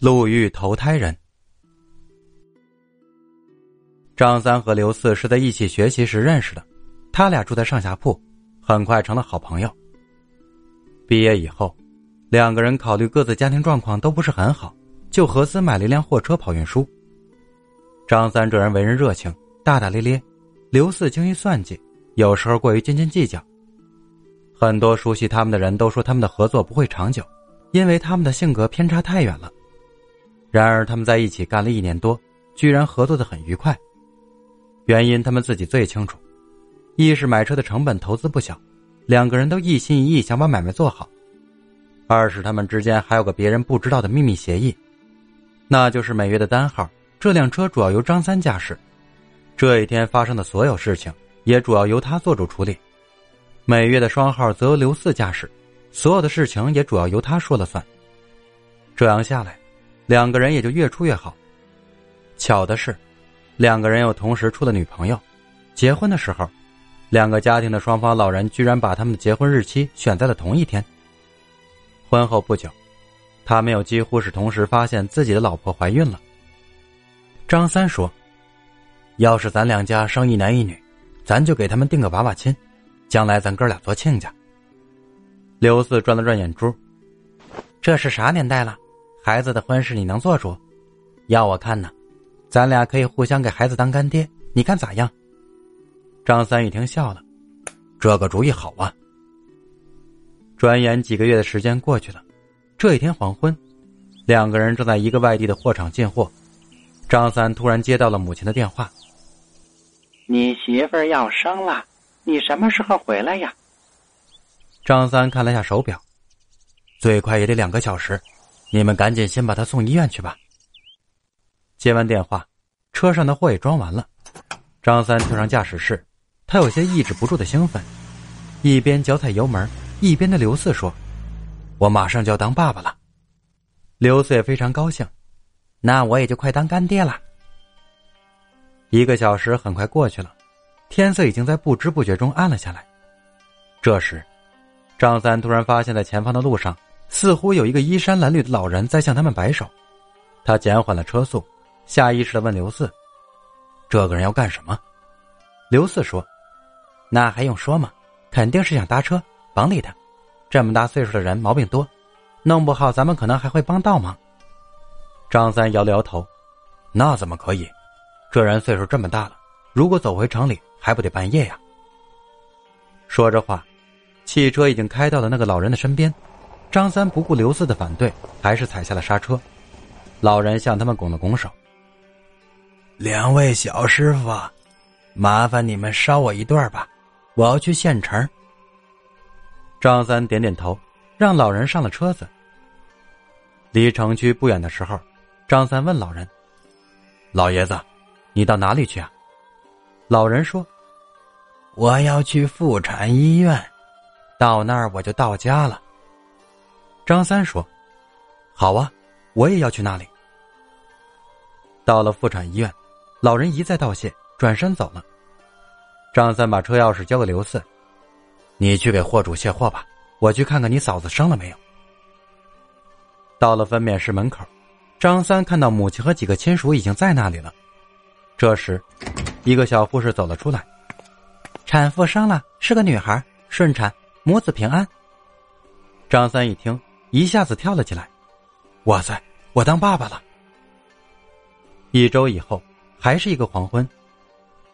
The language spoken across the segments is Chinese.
路遇投胎人。张三和刘四是在一起学习时认识的，他俩住在上下铺，很快成了好朋友。毕业以后，两个人考虑各自家庭状况都不是很好，就合资买了一辆货车跑运输。张三这人为人热情、大大咧咧，刘四精于算计，有时候过于斤斤计较。很多熟悉他们的人都说他们的合作不会长久，因为他们的性格偏差太远了。然而他们在一起干了一年多，居然合作的很愉快。原因他们自己最清楚：一是买车的成本投资不小，两个人都一心一意想把买卖做好；二是他们之间还有个别人不知道的秘密协议，那就是每月的单号这辆车主要由张三驾驶，这一天发生的所有事情也主要由他做主处理。每月的双号则由刘四驾驶，所有的事情也主要由他说了算。这样下来，两个人也就越处越好。巧的是，两个人又同时处了女朋友。结婚的时候，两个家庭的双方老人居然把他们的结婚日期选在了同一天。婚后不久，他们又几乎是同时发现自己的老婆怀孕了。张三说：“要是咱两家生一男一女，咱就给他们定个娃娃亲。”将来咱哥俩做亲家。刘四转了转眼珠，这是啥年代了？孩子的婚事你能做主？要我看呢，咱俩可以互相给孩子当干爹，你看咋样？张三一听笑了，这个主意好啊。转眼几个月的时间过去了，这一天黄昏，两个人正在一个外地的货场进货，张三突然接到了母亲的电话：“你媳妇儿要生了。”你什么时候回来呀？张三看了下手表，最快也得两个小时，你们赶紧先把他送医院去吧。接完电话，车上的货也装完了，张三跳上驾驶室，他有些抑制不住的兴奋，一边脚踩油门，一边对刘四说：“我马上就要当爸爸了。”刘四也非常高兴，那我也就快当干爹了。一个小时很快过去了。天色已经在不知不觉中暗了下来。这时，张三突然发现，在前方的路上，似乎有一个衣衫褴褛的老人在向他们摆手。他减缓了车速，下意识的问刘四：“这个人要干什么？”刘四说：“那还用说吗？肯定是想搭车，甭理他。这么大岁数的人毛病多，弄不好咱们可能还会帮倒忙。”张三摇了摇头：“那怎么可以？这人岁数这么大了，如果走回城里……”还不得半夜呀！说着话，汽车已经开到了那个老人的身边。张三不顾刘四的反对，还是踩下了刹车。老人向他们拱了拱手：“两位小师傅，麻烦你们捎我一段吧，我要去县城。”张三点点头，让老人上了车子。离城区不远的时候，张三问老人：“老爷子，你到哪里去啊？”老人说：“我要去妇产医院，到那儿我就到家了。”张三说：“好啊，我也要去那里。”到了妇产医院，老人一再道谢，转身走了。张三把车钥匙交给刘四：“你去给货主卸货吧，我去看看你嫂子生了没有。”到了分娩室门口，张三看到母亲和几个亲属已经在那里了。这时。一个小护士走了出来，产妇生了，是个女孩，顺产，母子平安。张三一听，一下子跳了起来：“哇塞，我当爸爸了！”一周以后，还是一个黄昏，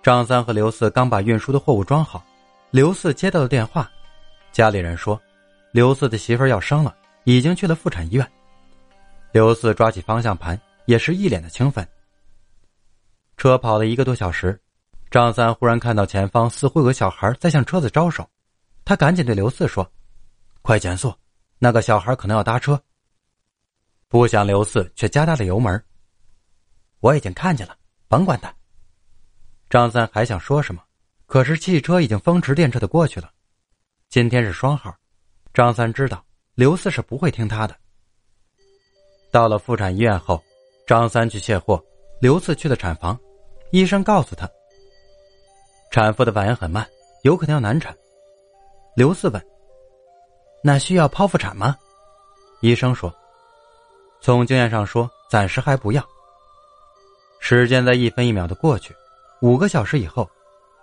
张三和刘四刚把运输的货物装好，刘四接到了电话，家里人说，刘四的媳妇要生了，已经去了妇产医院。刘四抓起方向盘，也是一脸的兴奋。车跑了一个多小时，张三忽然看到前方似乎有个小孩在向车子招手，他赶紧对刘四说：“快减速，那个小孩可能要搭车。”不想刘四却加大了油门。我已经看见了，甭管他。张三还想说什么，可是汽车已经风驰电掣的过去了。今天是双号，张三知道刘四是不会听他的。到了妇产医院后，张三去卸货，刘四去了产房。医生告诉他，产妇的反应很慢，有可能要难产。刘四问：“那需要剖腹产吗？”医生说：“从经验上说，暂时还不要。时间在一分一秒的过去，五个小时以后，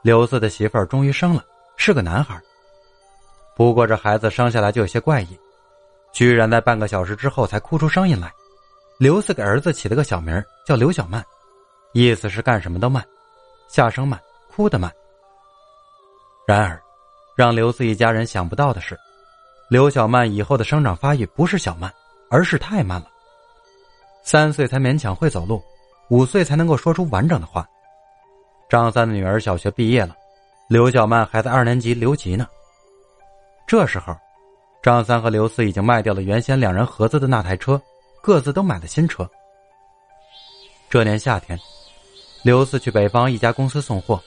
刘四的媳妇儿终于生了，是个男孩。不过这孩子生下来就有些怪异，居然在半个小时之后才哭出声音来。刘四给儿子起了个小名叫刘小曼，意思是干什么都慢，下生慢，哭得慢。然而，让刘四一家人想不到的是，刘小曼以后的生长发育不是小慢，而是太慢了。三岁才勉强会走路，五岁才能够说出完整的话。张三的女儿小学毕业了，刘小曼还在二年级留级呢。这时候，张三和刘四已经卖掉了原先两人合资的那台车，各自都买了新车。这年夏天，刘四去北方一家公司送货。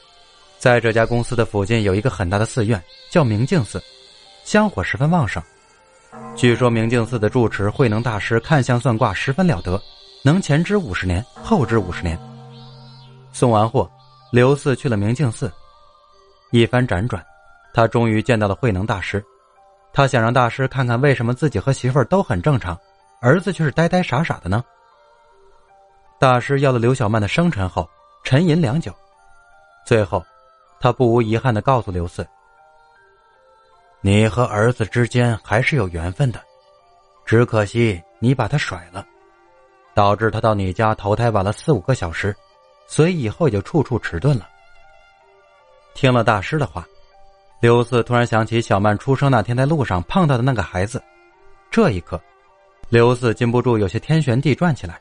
在这家公司的附近有一个很大的寺院，叫明镜寺，香火十分旺盛。据说明镜寺的住持慧能大师看相算卦十分了得，能前知五十年，后知五十年。送完货，刘四去了明镜寺，一番辗转，他终于见到了慧能大师。他想让大师看看为什么自己和媳妇都很正常，儿子却是呆呆傻傻的呢？大师要了刘小曼的生辰后，沉吟良久，最后。他不无遗憾的告诉刘四：“你和儿子之间还是有缘分的，只可惜你把他甩了，导致他到你家投胎晚了四五个小时，所以以后也就处处迟钝了。”听了大师的话，刘四突然想起小曼出生那天在路上碰到的那个孩子，这一刻，刘四禁不住有些天旋地转起来。